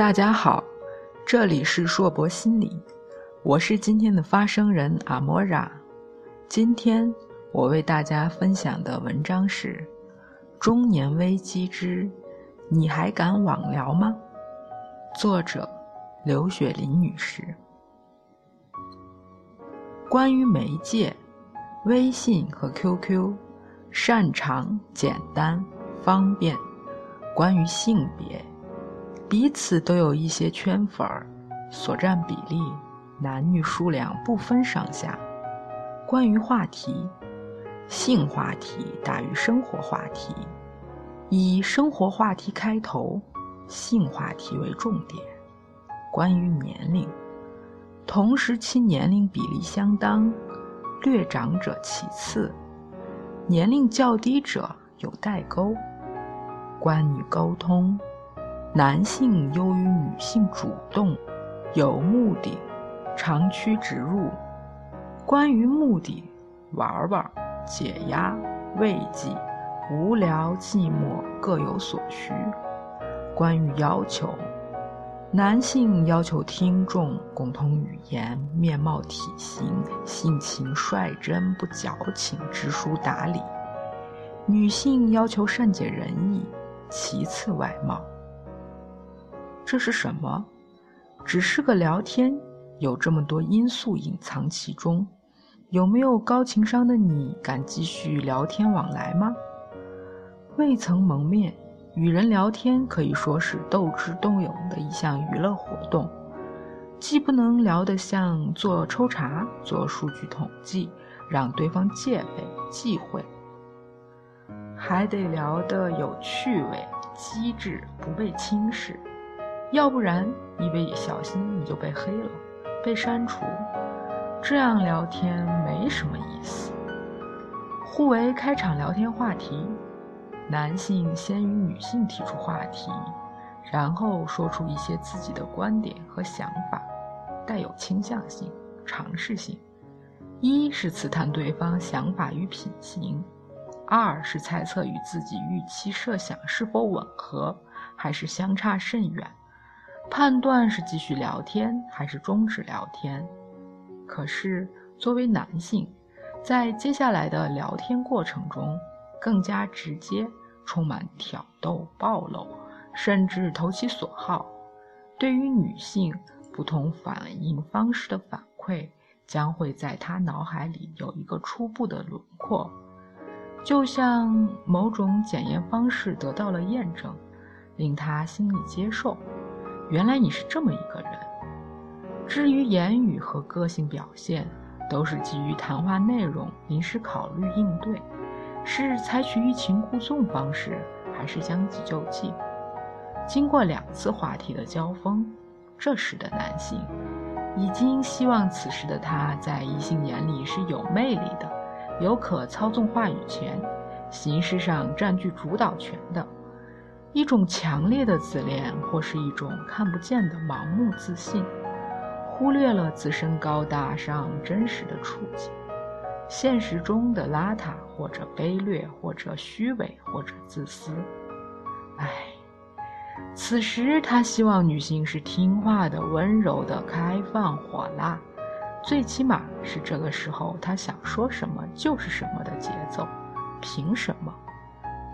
大家好，这里是硕博心理，我是今天的发声人阿莫拉。今天我为大家分享的文章是《中年危机之你还敢网聊吗》，作者刘雪林女士。关于媒介，微信和 QQ，擅长、简单、方便。关于性别，彼此都有一些圈粉儿，所占比例，男女数量不分上下。关于话题，性话题大于生活话题，以生活话题开头，性话题为重点。关于年龄。同时期年龄比例相当，略长者其次，年龄较低者有代沟。关于沟通，男性优于女性主动，有目的，长驱直入。关于目的，玩玩，解压，慰藉，无聊寂寞各有所需。关于要求。男性要求听众共同语言、面貌、体型、性情率真不矫情、知书达理；女性要求善解人意，其次外貌。这是什么？只是个聊天，有这么多因素隐藏其中。有没有高情商的你敢继续聊天往来吗？未曾蒙面。与人聊天可以说是斗智斗勇的一项娱乐活动，既不能聊得像做抽查、做数据统计，让对方戒备忌讳，还得聊得有趣味、机智，不被轻视。要不然，一不小心你就被黑了、被删除，这样聊天没什么意思。互为开场聊天话题。男性先与女性提出话题，然后说出一些自己的观点和想法，带有倾向性、尝试性。一是刺探对方想法与品行，二是猜测与自己预期设想是否吻合，还是相差甚远，判断是继续聊天还是终止聊天。可是作为男性，在接下来的聊天过程中，更加直接。充满挑逗、暴露，甚至投其所好。对于女性不同反应方式的反馈，将会在她脑海里有一个初步的轮廓，就像某种检验方式得到了验证，令她心里接受。原来你是这么一个人。至于言语和个性表现，都是基于谈话内容临时考虑应对。是采取欲擒故纵方式，还是将计就计？经过两次话题的交锋，这时的男性已经希望此时的他在异性眼里是有魅力的，有可操纵话语权，形式上占据主导权的。一种强烈的自恋，或是一种看不见的盲目自信，忽略了自身高大上真实的处境。现实中的邋遢，或者卑劣，或者虚伪，或者自私。唉，此时他希望女性是听话的、温柔的、开放、火辣，最起码是这个时候他想说什么就是什么的节奏。凭什么？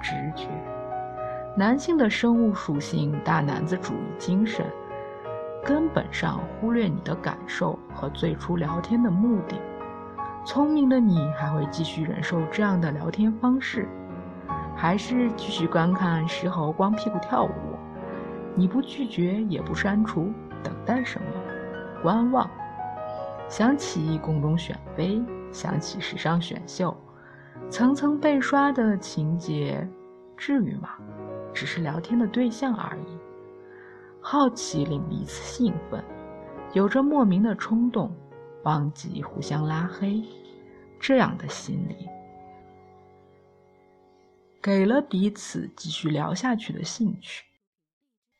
直觉。男性的生物属性，大男子主义精神，根本上忽略你的感受和最初聊天的目的。聪明的你还会继续忍受这样的聊天方式，还是继续观看石猴光屁股跳舞？你不拒绝也不删除，等待什么？观望。想起宫中选妃，想起时尚选秀，层层被刷的情节，至于吗？只是聊天的对象而已。好奇令彼此兴奋，有着莫名的冲动。忘记互相拉黑，这样的心理，给了彼此继续聊下去的兴趣。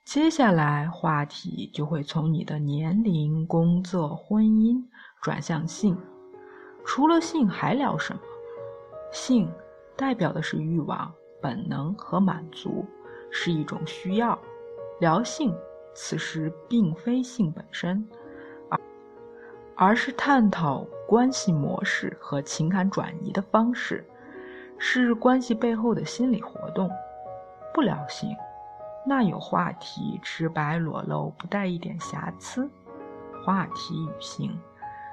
接下来话题就会从你的年龄、工作、婚姻转向性。除了性还聊什么？性代表的是欲望、本能和满足，是一种需要。聊性此时并非性本身，而而是探讨关系模式和情感转移的方式，是关系背后的心理活动。不聊性，那有话题直白裸露，不带一点瑕疵。话题与性，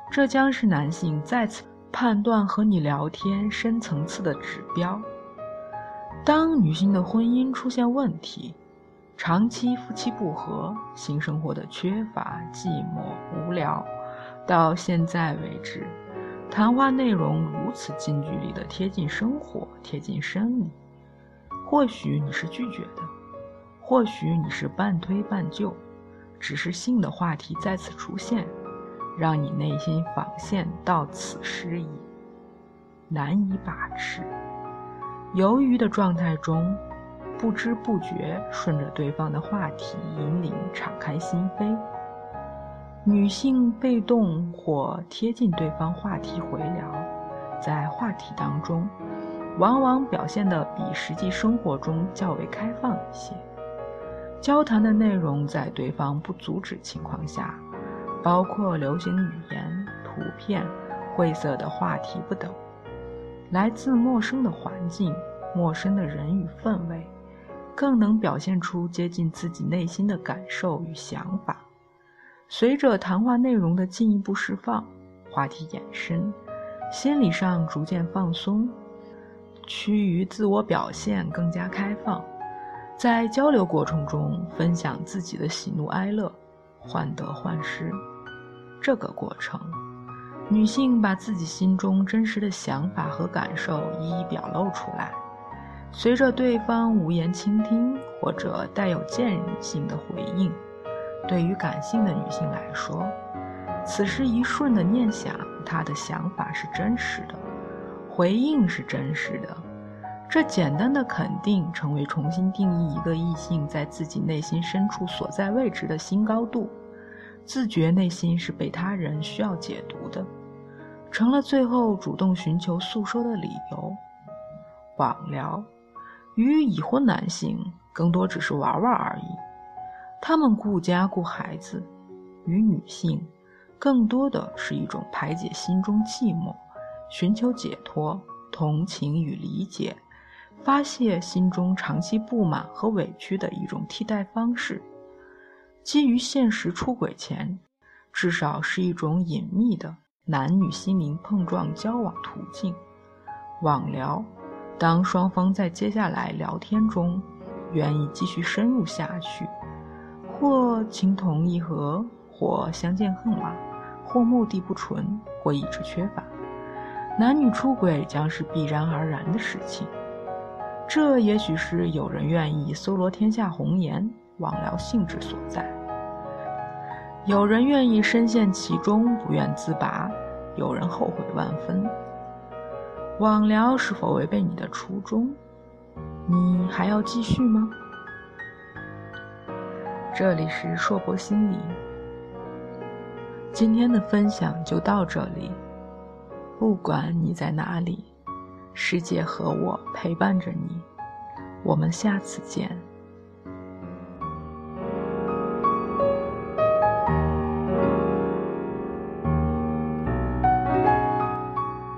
这将是男性再次判断和你聊天深层次的指标。当女性的婚姻出现问题，长期夫妻不和，性生活的缺乏、寂寞、无聊，到现在为止，谈话内容如此近距离的贴近生活、贴近生理，或许你是拒绝的，或许你是半推半就。只是性的话题再次出现，让你内心防线到此失矣，难以把持。犹豫的状态中，不知不觉顺着对方的话题引领，敞开心扉。女性被动或贴近对方话题回聊，在话题当中，往往表现得比实际生活中较为开放一些。交谈的内容在对方不阻止情况下，包括流行语言、图片、晦涩的话题不等。来自陌生的环境、陌生的人与氛围，更能表现出接近自己内心的感受与想法。随着谈话内容的进一步释放，话题延伸，心理上逐渐放松，趋于自我表现更加开放。在交流过程中，分享自己的喜怒哀乐，患得患失。这个过程，女性把自己心中真实的想法和感受一一表露出来。随着对方无言倾听或者带有建议性的回应，对于感性的女性来说，此时一瞬的念想，她的想法是真实的，回应是真实的。这简单的肯定，成为重新定义一个异性在自己内心深处所在位置的新高度。自觉内心是被他人需要解读的，成了最后主动寻求诉说的理由。网聊，与已婚男性更多只是玩玩而已，他们顾家顾孩子；与女性，更多的是一种排解心中寂寞、寻求解脱、同情与理解。发泄心中长期不满和委屈的一种替代方式，基于现实出轨前，至少是一种隐秘的男女心灵碰撞交往途径。网聊，当双方在接下来聊天中愿意继续深入下去，或情同意合，或相见恨晚，或目的不纯，或意志缺乏，男女出轨将是必然而然的事情。这也许是有人愿意搜罗天下红颜、网聊性质所在；有人愿意深陷其中不愿自拔；有人后悔万分。网聊是否违背你的初衷？你还要继续吗？这里是硕博心理，今天的分享就到这里。不管你在哪里。世界和我陪伴着你，我们下次见。